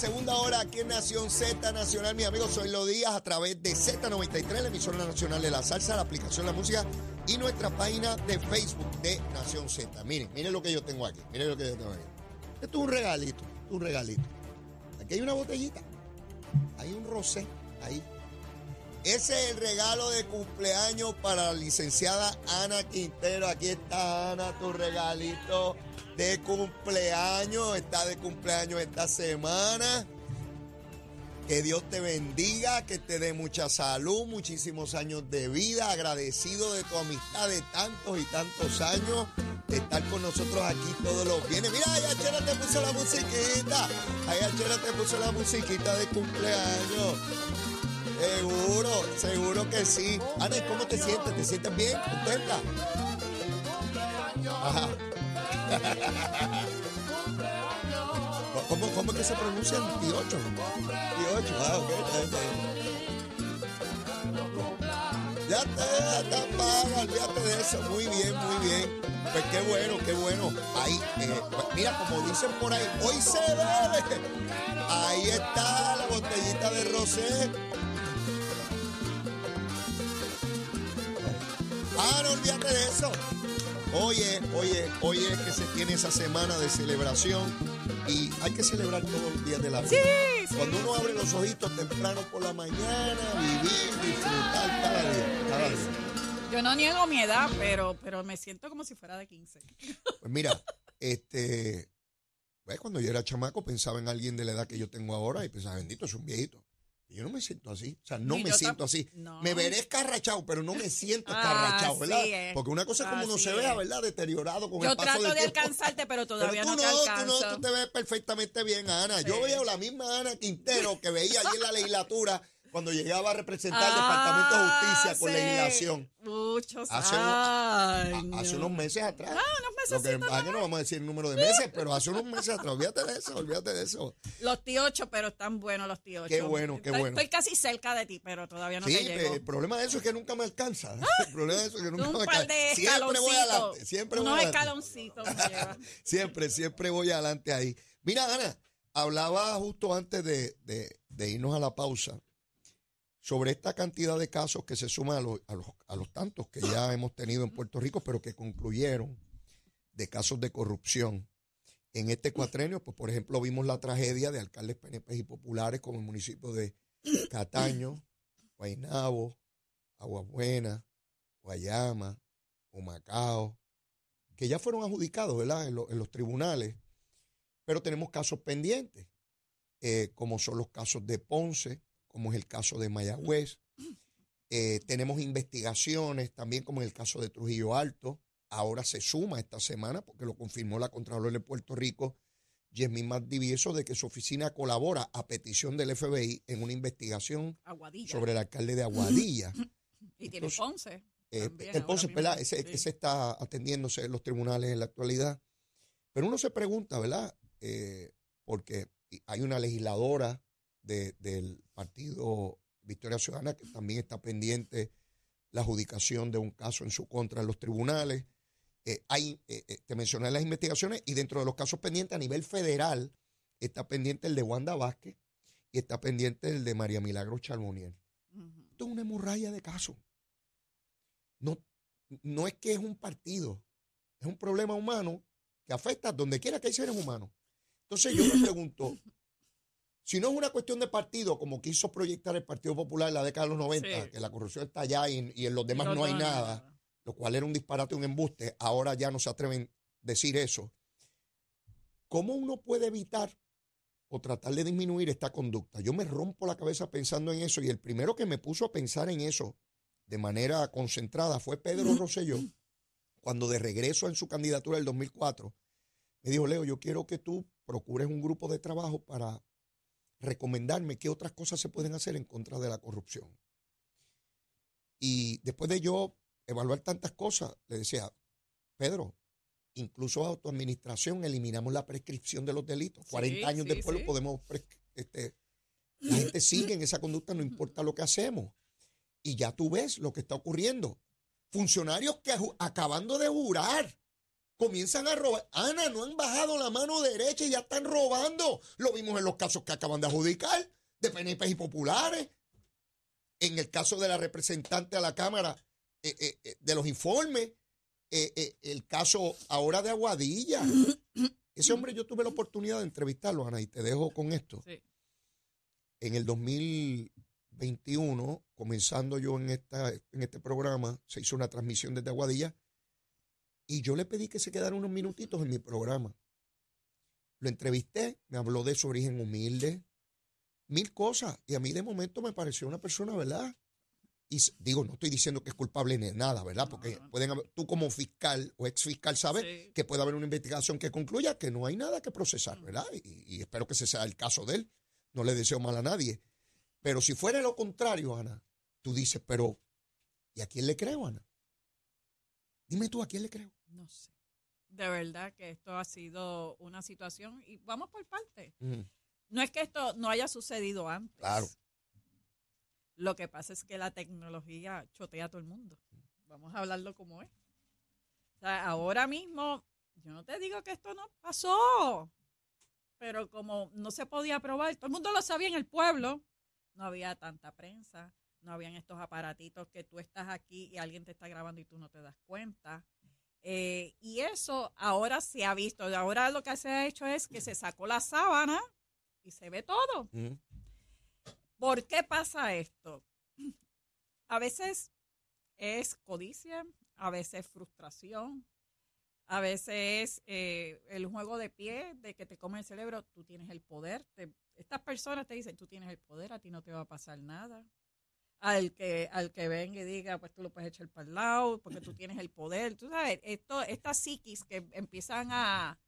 segunda hora aquí en Nación Z Nacional. Mi amigo, soy Lo Díaz a través de Z93, la emisora nacional de la salsa, la aplicación La Música y nuestra página de Facebook de Nación Z. Miren, miren lo que yo tengo aquí. Miren lo que yo tengo aquí. Esto es un regalito, un regalito. Aquí hay una botellita. Hay un rosé ahí. Ese es el regalo de cumpleaños para la licenciada Ana Quintero. Aquí está Ana, tu regalito de cumpleaños. Está de cumpleaños esta semana. Que Dios te bendiga, que te dé mucha salud, muchísimos años de vida. Agradecido de tu amistad de tantos y tantos años. De estar con nosotros aquí todos los viernes. Mira, allá Chela te puso la musiquita. Allá Chela te puso la musiquita de cumpleaños. Seguro, seguro que sí. Ana, ¿y cómo te sientes? ¿Te sientes bien? ¿Contenta? Ajá. ¿Cómo, ¿Cómo es que se pronuncia el 18? 18, ah, ok. Ya te, te apaga, olvídate de eso. Muy bien, muy bien. Pues qué bueno, qué bueno. Ahí, eh, mira, como dicen por ahí, hoy se bebe. Ahí está la botellita de rosé. Ah, no olvídate de eso. Oye, oye, oye, que se tiene esa semana de celebración y hay que celebrar todos los días de la vida. Cuando uno abre los ojitos temprano por la mañana, vivir, disfrutar cada día, cada día. Yo no niego mi edad, pero, pero me siento como si fuera de 15. Pues mira, este, pues cuando yo era chamaco pensaba en alguien de la edad que yo tengo ahora y pensaba, bendito, es un viejito. Yo no me siento así, o sea, no Ni me yo siento así. no. Me veré escarrachado, pero no me siento Ah, escarrachado, ¿verdad? es, Porque una cosa es como uno se vea. ¿verdad? Deteriorado con Yo el paso trato del de alcanzarte, pero todavía Pero tú no te no, tú alcanzo. no, tú te ves perfectamente bien, Ana. Yo veo la misma Ana Quintero que veía allí en la legislatura cuando llegaba a representar el Ah, Departamento de Justicia con sí. legislación. Muchos Hace años. Hace unos meses atrás. Ah, unos meses. Lo que pasa no vamos a decir el número de meses, pero hace unos meses atrás. Olvídate de eso, olvídate de eso. Los tíochos, pero están buenos los tíochos. Qué bueno, qué Estoy- bueno. Estoy casi cerca de ti, pero todavía no sí, te llego. el problema de eso es que nunca me alcanza. El problema de eso es que nunca un me par alcanza. de Siempre voy adelante, siempre voy Unos escaloncitos. Siempre, siempre voy adelante ahí. Mira, Ana, hablaba justo antes de, de- de irnos a la pausa sobre esta cantidad de casos que se suman a, los- a los, a los tantos que ya hemos tenido en Puerto Rico, pero que concluyeron de casos de corrupción. En este cuatrenio, pues por ejemplo, vimos la tragedia de alcaldes PNP y populares como el municipio de Cataño, Guaynabo, Aguabuena, Guayama, Humacao, que ya fueron adjudicados, ¿verdad? En, lo- en los tribunales, pero tenemos casos pendientes, eh, como son los casos de Ponce, como es el caso de Mayagüez. Eh, tenemos investigaciones también, como en el caso de Trujillo Alto. Ahora se suma esta semana, porque lo confirmó la Contralora de Puerto Rico, Yasmín Maldivieso, de que su oficina colabora a petición del FBI en una investigación Aguadilla. sobre el alcalde de Aguadilla. y tiene Ponce. Eh, también el Ponce, ¿verdad? Ese, Sí. ese está atendiéndose en los tribunales en la actualidad. Pero uno se pregunta, ¿verdad? Eh, porque hay una legisladora de- del partido Victoria Ciudadana que también está pendiente la adjudicación de un caso en su contra en los tribunales. Eh, hay, eh, eh, te mencioné las investigaciones y dentro de los casos pendientes a nivel federal está pendiente el de Wanda Vázquez y está pendiente el de María Milagro Charbonnier. Ujú. Esto es una hemorragia de casos. No, no es que es un partido, es un problema humano que afecta donde quiera que hay seres humanos. Entonces yo me pregunto, si no es una cuestión de partido, como quiso proyectar el Partido Popular en la década de los 90, Sí. que la corrupción está allá y, y en los demás no hay nada, lo cual era un disparate, un embuste, ahora ya no se atreven a decir eso. ¿Cómo uno puede evitar o tratar de disminuir esta conducta? Yo me rompo la cabeza pensando en eso y el primero que me puso a pensar en eso de manera concentrada fue Pedro Rosselló, cuando de regreso en su candidatura del 2004, me dijo, Leo, yo quiero que tú procures un grupo de trabajo para recomendarme qué otras cosas se pueden hacer en contra de la corrupción. Y después de yo evaluar tantas cosas, le decía, Pedro, incluso a tu administración eliminamos la prescripción de los delitos. Sí, 40 años sí, después sí. lo podemos, este, la gente sigue en esa conducta, no importa lo que hacemos. Y ya tú ves lo que está ocurriendo. Funcionarios que acabando de jurar, comienzan a robar. Ana, no han bajado la mano derecha y ya están robando. Lo vimos en los casos que acaban de adjudicar, de PNP y populares. En el caso de la representante a la Cámara, eh, eh, eh, de los informes, el caso ahora de Aguadilla. Ese hombre yo tuve la oportunidad de entrevistarlo, Ana, y te dejo con esto. En el 2021, comenzando yo en, esta, en este programa, se hizo una transmisión desde Aguadilla y yo le pedí que se quedara unos minutitos en mi programa. Lo entrevisté, me habló de su origen humilde, mil cosas. Y a mí de momento me pareció una persona, ¿verdad? Y digo, no estoy diciendo que es culpable ni nada, ¿verdad? Porque pueden tú como fiscal o ex fiscal sabes que puede haber una investigación que concluya que no hay nada que procesar, ¿verdad? Y, y, espero que ese sea el caso de él. No le deseo mal a nadie. Pero si fuera lo contrario, Ana, tú dices, pero ¿y a quién le creo, Ana? Dime tú, ¿a quién le creo? No sé. De verdad que esto ha sido una situación y vamos por parte. No es que esto no haya sucedido antes. Claro. Lo que pasa es que la tecnología chotea a todo el mundo. Vamos a hablarlo como es. O sea, ahora mismo, yo no te digo que esto no pasó, pero como no se podía probar, todo el mundo lo sabía en el pueblo, no había tanta prensa, no habían estos aparatitos que tú estás aquí y alguien te está grabando y tú no te das cuenta. Eh, y eso ahora se ha visto. Ahora lo que se ha hecho es que se sacó la sábana y se ve todo. ¿Por qué pasa esto? A veces es codicia, a veces frustración, a veces es eh, el juego de pie de que te come el cerebro. Tú tienes el poder. estas personas te dicen, tú tienes el poder, a ti no te va a pasar nada al que, al que venga y diga, pues tú lo puedes echar para el lado, porque tú tienes el poder. Tú sabes, esto, estas psiquis que empiezan a,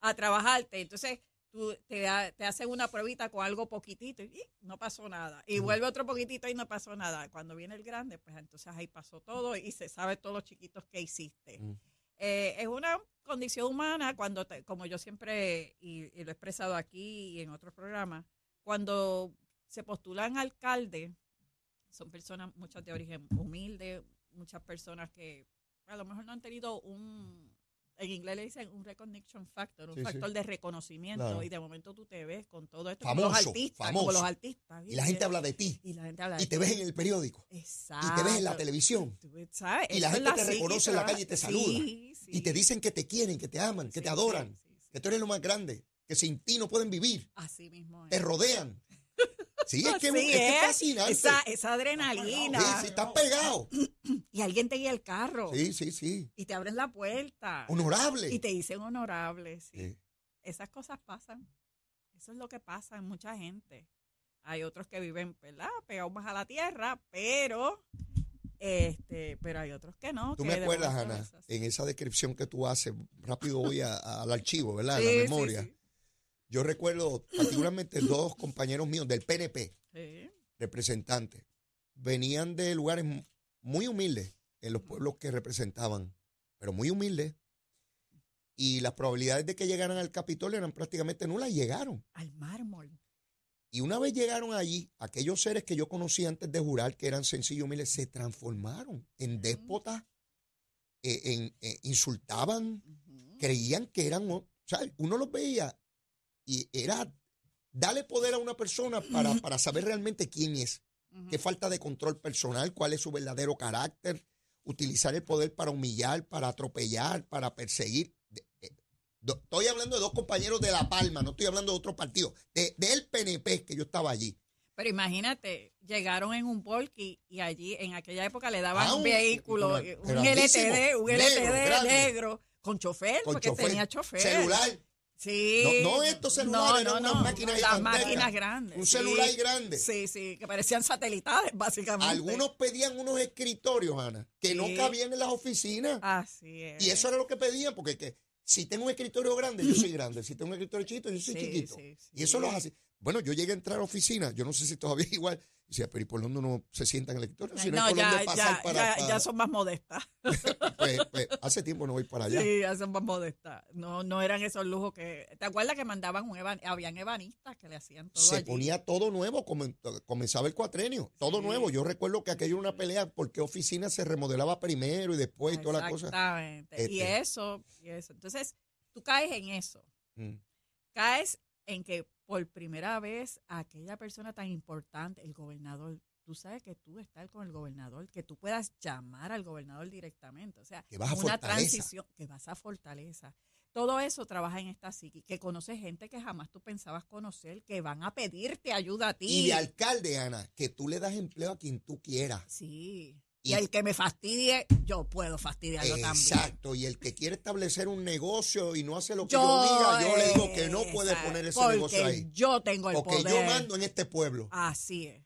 a trabajarte, entonces tú te, te hacen una pruebita con algo poquitito y no pasó nada. Y vuelve otro poquitito y no pasó nada. Cuando viene el grande, pues entonces ahí pasó todo y se sabe todos los chiquitos que hiciste. Eh, es una condición humana cuando, como yo siempre, y, y, lo he expresado aquí y en otros programas, cuando se postulan alcalde, son personas, muchas de origen humilde, muchas personas que a lo mejor no han tenido un, en inglés le dicen un recognition factor, un factor de reconocimiento. Y de momento tú te ves con todo esto. Famoso, como los artistas, famoso. Como los artistas. Y la gente habla de ti. Y la gente habla Y te ves en el periódico. Exacto. Y te ves en la televisión. ¿Sabes? Y la gente te reconoce en la calle y te saluda. Y te dicen que te quieren, que te aman, que te adoran. Que tú eres lo más grande. Que sin ti no pueden vivir. Así mismo Te rodean. Sí, es que, es, fascinante. Esa, esa adrenalina. Sí, sí, estás pegado. Y alguien te guía el carro. Sí, sí, sí. Y te abren la puerta. Honorable. Y te dicen honorable, sí. Esas cosas pasan. Eso es lo que pasa en mucha gente. Hay otros que viven, ¿verdad? Pegados más a la tierra, pero este, pero hay otros que no. ¿Tú me acuerdas, Ana, en esa descripción que tú haces? Rápido voy al archivo, ¿verdad? la memoria. Sí, yo recuerdo particularmente dos compañeros míos del PNP, representantes, venían de lugares muy humildes en los pueblos que representaban, pero muy humildes. Y las probabilidades de que llegaran al Capitolio eran prácticamente nulas. Llegaron. Al mármol. Y una vez llegaron allí, aquellos seres que yo conocí antes de jurar, que eran sencillos humildes, se transformaron en déspotas, eh, en, eh, insultaban, creían que eran, o sea, uno los veía y era darle poder a una persona para, para saber realmente quién es, qué falta de control personal, cuál es su verdadero carácter, utilizar el poder para humillar, para atropellar, para perseguir. Estoy hablando de dos compañeros de La Palma, no estoy hablando de otro partido, de, del PNP que yo estaba allí. Pero imagínate, llegaron en un Volky y allí en aquella época le daban ah, un, vehículo, un LTD, un LTD negro, con chofer, porque tenía chofer. Celular. Sí. No, no estos celulares, no, no, unas máquinas Las máquinas grandes. Un celular grande. Sí, sí, que parecían satelitales, básicamente. Algunos pedían unos escritorios, Ana, que no cabían en las oficinas. Así es. Y eso era lo que pedían, porque que, si tengo un escritorio grande, yo soy grande. Si tengo un escritorio chiquito, yo soy chiquito. y eso lo hace. Bueno, yo llegué a entrar a oficina, yo no sé si todavía es igual, y decía, pero ¿y por dónde uno se sienta en el escritorio? Si no, no, ya, pasar ya, para, ya, para- ya son más modestas. pues, pues, hace tiempo no voy para allá. Sí, ya son más modestas. No, no eran esos lujos que. ¿Te acuerdas que mandaban un eban, habían ebanistas que le hacían todo se allí? ponía todo nuevo, comen- comenzaba el cuatrenio, todo Sí. nuevo. Yo recuerdo que aquello era una pelea porque oficina se remodelaba primero y después y toda la cosa. Exactamente. Y Este. eso, y eso. Entonces, tú caes en eso. Mm. Caes en que por primera vez aquella persona tan importante, el gobernador, tú sabes que tú estás con el gobernador, que tú puedas llamar al gobernador directamente. O sea, Que vas a una Fortaleza. transición, que vas a Fortaleza. Todo eso trabaja en esta psiqui, que conoces gente que jamás tú pensabas conocer, que van a pedirte ayuda a ti. Y de alcalde, Ana, que tú le das empleo a quien tú quieras. Sí. Y- Y, el que me fastidie, yo puedo fastidiarlo también. Exacto, y el que quiere establecer un negocio y no hace lo que Yo, yo, diga, yo le digo que no puede poner ese porque negocio ahí. yo tengo el Porque poder. yo mando en este pueblo. Así es.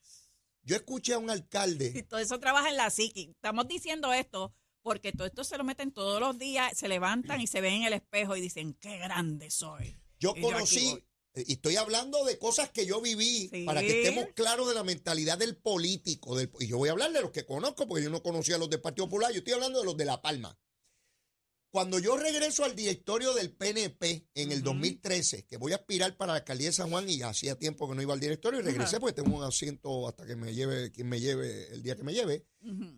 Yo escuché a un Y alcalde, todo eso trabaja en la psiqui. Estamos diciendo esto porque todo esto se lo meten todos los días, se levantan y se ven en el espejo y dicen, qué grande soy. yo Y conocí. Eh, y estoy hablando de cosas que yo viví, Sí. para que estemos claros de la mentalidad del político. Del, y yo voy a hablar de los que conozco, porque yo no conocía a los del Partido Popular, yo estoy hablando de los de La Palma. Cuando yo regreso al directorio del PNP en el Ujú. 2013, que voy a aspirar para la alcaldía de San Juan y hacía tiempo que no iba al directorio y regresé porque tengo un asiento hasta que me lleve, quien me lleve, el día que me lleve,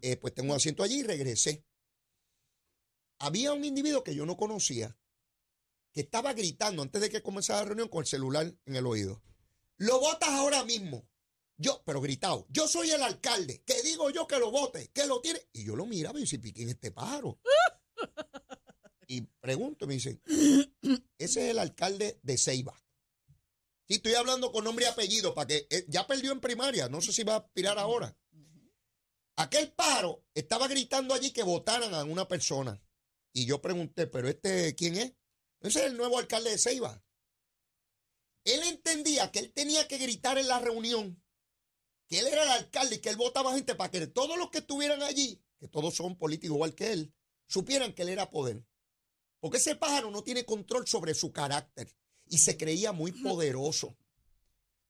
eh, pues tengo un asiento allí y regresé. Había un individuo que yo no conocía que estaba gritando antes de que comenzara la reunión con el celular en el oído. Lo votas ahora mismo. Yo, pero gritado, yo soy el alcalde, que digo yo que lo vote, que lo tiene. Y yo lo miraba y decía, "¿Y ¿quién es este pájaro? y pregunto, me dicen, ese es el alcalde de Ceiba. Sí, estoy hablando con nombre y apellido, para que eh, ya perdió en primaria, no sé si va a aspirar ahora. Aquel pájaro estaba gritando allí que votaran a una persona. Y yo pregunté, ¿pero este quién es? Ese es el nuevo alcalde de Ceiba. Él entendía que él tenía que gritar en la reunión que él era el alcalde y que él votaba gente para que todos los que estuvieran allí, que todos son políticos igual que él, supieran que él era poder. Porque ese pájaro no tiene control sobre su carácter y se creía muy poderoso.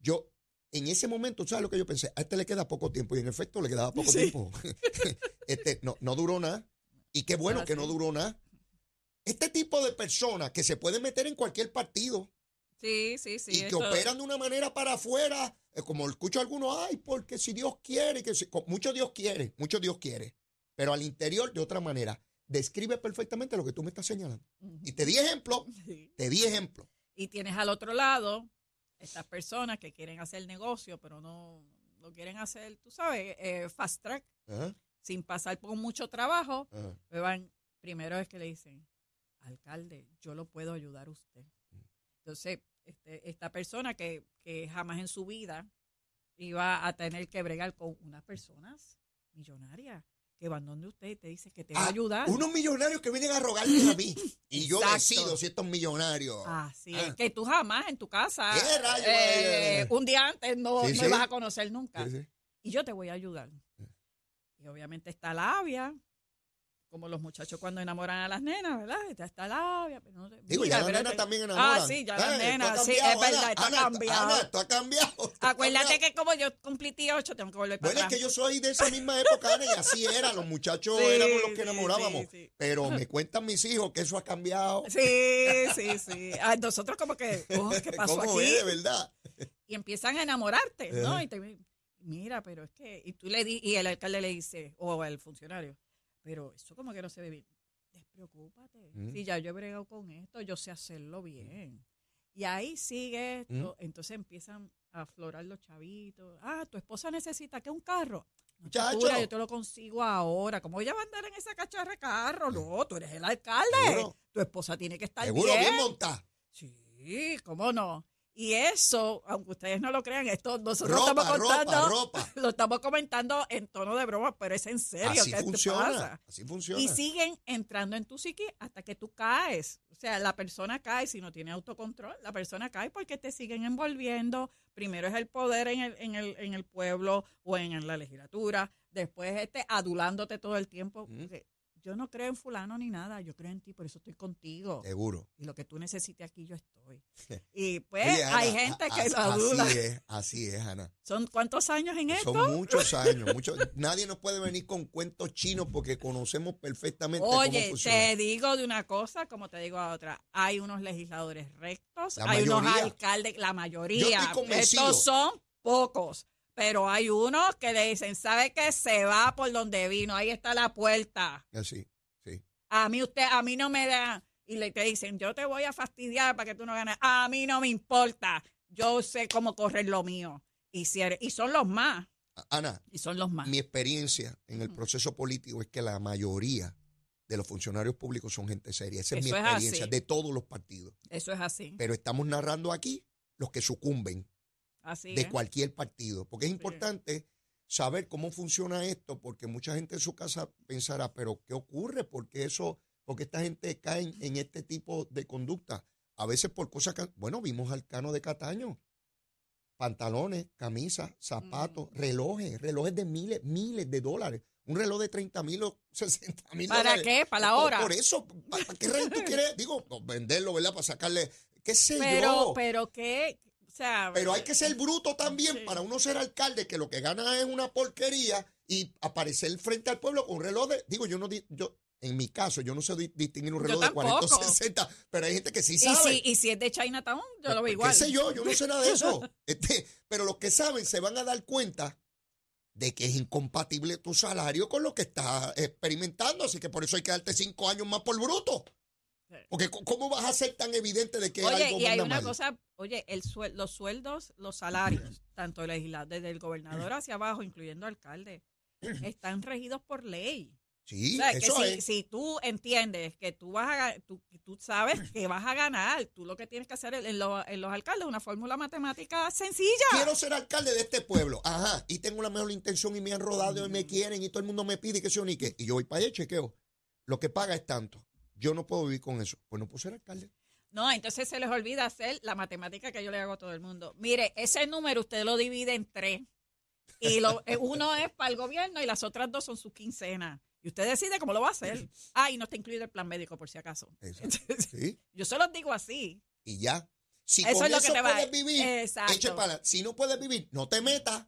Yo, en ese momento, ¿sabes lo que yo pensé? A este le queda poco tiempo y en efecto le quedaba poco Sí. tiempo. este, no, no duró nada. Y qué bueno Ah, que no duró nada. Este tipo de personas que se pueden meter en cualquier partido Sí, sí, sí. y que eso- operan de una manera para afuera, eh, como escucho a algunos, ay, porque si Dios quiere, que si- mucho Dios quiere, mucho Dios quiere, pero al interior de otra manera. Describe perfectamente lo que tú me estás señalando. Y te di ejemplo, Sí. te di ejemplo. Y tienes al otro lado estas personas que quieren hacer negocio, pero no lo quieren hacer, tú sabes, eh, fast track, sin pasar por mucho trabajo. van, primero es que le dicen, alcalde, yo lo puedo ayudar a usted. Entonces, este, esta persona que, que jamás en su vida iba a tener que bregar con unas personas millonarias que van donde usted y te dice que te va a Ah, ayudar. Unos millonarios que vienen a rogarme a mí. Y yo decido si estos millonarios. Así Ah. es, que tú jamás en tu casa, ¿Qué rayos, eh, eh? un día antes no, Sí, no sí. vas a conocer nunca. Sí. Y yo te voy a ayudar. Y obviamente está labia, como los muchachos cuando enamoran a las nenas, ¿verdad? Está esta labia. Pero no sé. Digo, Mira, ya las nenas también enamoran. Ah, sí, ya Ah, las nenas, sí, es verdad, Ana, esto ha cambiado. Ana, esto ha cambiado. esto ha Acuérdate cambiado. que como yo cumplí 18, tengo que volver para Bueno, es que yo soy de esa misma época, Ana, y así era. Los muchachos Sí, éramos los que enamorábamos. sí, sí. Pero me cuentan mis hijos que eso ha cambiado. Sí, sí, sí. Ah, nosotros como que, oh, ¿qué pasó ¿Cómo aquí? es, de verdad? y empiezan a enamorarte, ¿no? Ajá. Y te mira, pero es que, y tú le di, y el alcalde le dice, o el funcionario, pero eso como que no se ve bien. Despreocúpate. Mm. Si ya yo he bregado con esto, yo sé hacerlo bien. Y ahí sigue esto, entonces empiezan a aflorar los chavitos. Ah, tu esposa necesita que un carro. Muchacho. yo te lo consigo ahora. ¿Cómo ella va a andar en esa cacharra de carro? No, tú eres el alcalde. Seguro. Tu esposa tiene que estar Seguro, bien. bien montado. Sí, cómo no. Y eso, aunque ustedes no lo crean, esto nosotros Ropa, estamos contando, ropa, ropa. lo estamos comentando en tono de broma, pero es en serio Así que funciona. pasa. Así funciona. Y siguen entrando en tu psique hasta que tú caes. O sea, la persona cae si no tiene autocontrol. La persona cae porque te siguen envolviendo. Primero es el poder en el, en el, en el pueblo o en, la legislatura. Después este adulándote todo el tiempo. Mm. Yo no creo en fulano ni nada, yo creo en ti, por eso estoy contigo. Seguro. Y lo que tú necesites aquí, yo estoy. Y pues Oye, Ana, hay gente a- que lo duda. Así es, así es, Ana. ¿Son cuántos años en esto? Son muchos años. muchos, nadie nos puede venir con cuentos chinos porque conocemos perfectamente cómo Oye, funciona. te digo de una cosa, como te digo a otra. Hay unos legisladores rectos, La hay unos alcaldes, la Yo mayoría. estoy convencido. Estos son pocos. Pero hay unos que le dicen, ¿sabe qué? Se va por donde vino, ahí está la puerta. Así, sí. A mí usted, a mí no me da. Y le te dicen, yo te voy a fastidiar para que tú no ganes. A mí no me importa. Yo sé cómo correr lo mío. Y, si eres- y son los más. Ana, Y son los más. mi experiencia en el proceso político es que la mayoría de los funcionarios públicos son gente seria. Esa es mi es experiencia de todos los partidos. Eso es así. Pero estamos narrando aquí los que sucumben Así de es. cualquier partido. Porque es importante saber cómo funciona esto, porque mucha gente en su casa pensará, pero ¿qué ocurre? Porque eso, porque esta gente cae en, en este tipo de conducta. A veces por cosas que, bueno, vimos al Cano de Cataño. Pantalones, camisas, zapatos, relojes, relojes de miles, miles de dólares. Un reloj de 30 mil o 60 mil ¿Para dólares. qué? ¿Para la hora? Por eso, ¿para qué reloj tú quieres? Digo, venderlo, ¿verdad? Para sacarle, qué sé Pero, yo. pero qué, sea, Pero hay que ser bruto también Sí. para uno ser alcalde, que lo que gana es una porquería y aparecer frente al pueblo con un reloj de. Digo, yo no. yo En mi caso, yo no sé di- distinguir un reloj de 40 o tampoco. 60, pero hay gente que sí y sabe. si, y si es de Chinatown, yo lo veo ¿Qué igual. sé yo? Yo no sé nada de eso. Este, pero los que saben se van a dar cuenta de que es incompatible tu salario con lo que estás experimentando. Así que por eso hay que darte cinco años más por bruto. Porque ¿cómo vas a ser tan evidente de que Oye, algo y hay una mal? cosa, oye, el suel- los sueldos, los salarios, tanto legislador, desde el gobernador hacia abajo, incluyendo alcalde, están regidos por ley. Sí, O sea, que si, es. si tú entiendes que tú vas a tú, tú sabes que vas a ganar, tú lo que tienes que hacer en, los, en los alcaldes una fórmula matemática sencilla. Quiero ser alcalde de este pueblo. Ajá. Y tengo la mejor intención y me han rodado y me quieren y todo el mundo me pide que sea ni qué. Y yo voy para allá y chequeo. Lo que paga es tanto. Yo no puedo vivir con eso. Pues no puedo ser alcalde. No, entonces se les olvida hacer la matemática que yo le hago a todo el mundo. Mire, ese número usted lo divide en tres. Y lo, eh, uno es para el gobierno y las otras dos son sus quincenas. Y usted decide cómo lo va a hacer. Ah, y no está incluido el plan médico, por si acaso. Entonces, Sí. yo se los digo así. Y ya. Si Eso con es lo eso que te va- puedes vivir, eche para Si no puedes vivir, no te metas.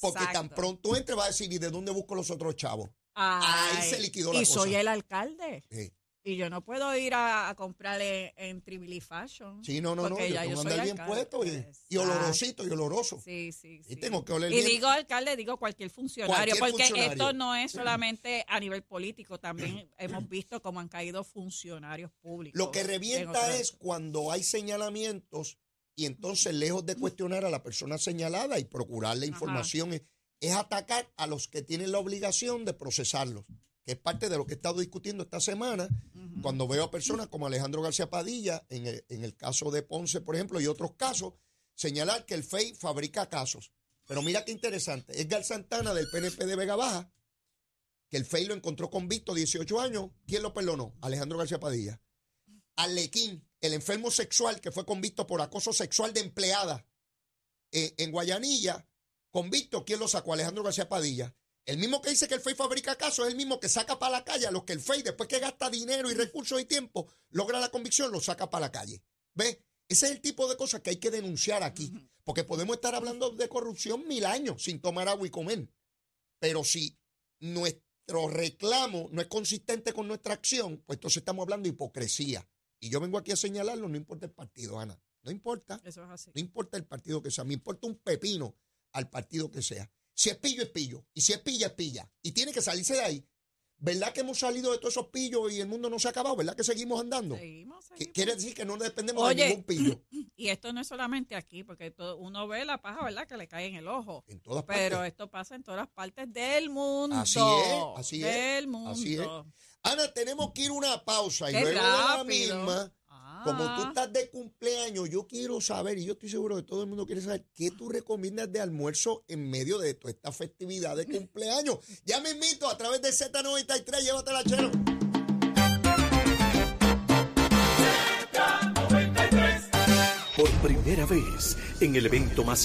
Porque tan pronto entre va a decir, ¿y de dónde busco los otros chavos? Ay, ahí se liquidó la Y soy cosa. el alcalde. Sí. Y yo no puedo ir a, a comprar en, Tribili Fashion. Sí, no, no, no. Yo ya tengo que andar bien alcalde. puesto y, olorosito y oloroso. Sí, sí, Y tengo que oler Y bien. digo alcalde, digo cualquier funcionario, Cualquier porque funcionario. esto no es solamente a nivel político, también hemos visto cómo han caído funcionarios públicos. Lo que en revienta es cuando hay señalamientos y entonces lejos de cuestionar a la persona señalada y procurar la Ajá. información es, es atacar a los que tienen la obligación de procesarlos, que es parte de lo que he estado discutiendo esta semana. Cuando veo a personas como Alejandro García Padilla, en el, caso de Ponce, por ejemplo, y otros casos, señalar que el FEI fabrica casos. Pero mira qué interesante, Edgar Santana del PNP de Vega Baja, que el FEI lo encontró convicto 18 años, ¿quién lo perdonó? Alejandro García Padilla. Alequín, el enfermo sexual que fue convicto por acoso sexual de empleada eh, en Guayanilla, convicto, ¿quién lo sacó? Alejandro García Padilla. El mismo que dice que el FEI fabrica casos es el mismo que saca para la calle a los que el FEI, después que gasta dinero y recursos y tiempo, logra la convicción, lo saca para la calle. ¿Ves? Ese es el tipo de cosas que hay que denunciar aquí. Porque podemos estar hablando de corrupción mil años sin tomar agua y comer. Pero si nuestro reclamo no es consistente con nuestra acción, pues entonces estamos hablando de hipocresía. Y yo vengo aquí a señalarlo, no importa el partido, Ana. No importa. Eso es así. No importa el partido que sea, me importa un pepino al partido que sea. Si es pillo, es pillo. Y si es pilla, es pilla. Y tiene que salirse de ahí. ¿Verdad que hemos salido de todos esos pillos y el mundo no se ha acabado? ¿Verdad que seguimos andando? Seguimos, seguimos. Quiere decir que no dependemos Oye. de ningún pillo. Y esto no es solamente aquí, porque todo- uno ve la paja, ¿verdad? Que le cae en el ojo. En todas partes. Pero esto pasa en todas partes del mundo. Así es, así es, Del mundo. así es. Ana, tenemos que ir una pausa y Qué luego de la misma. Como tú estás de cumpleaños, yo quiero saber, y yo estoy seguro que todo el mundo quiere saber, ¿qué tú recomiendas de almuerzo en medio de toda esta festividad de cumpleaños? Ya me invito a través de Z93, llévatela, chero. Por primera vez en el evento más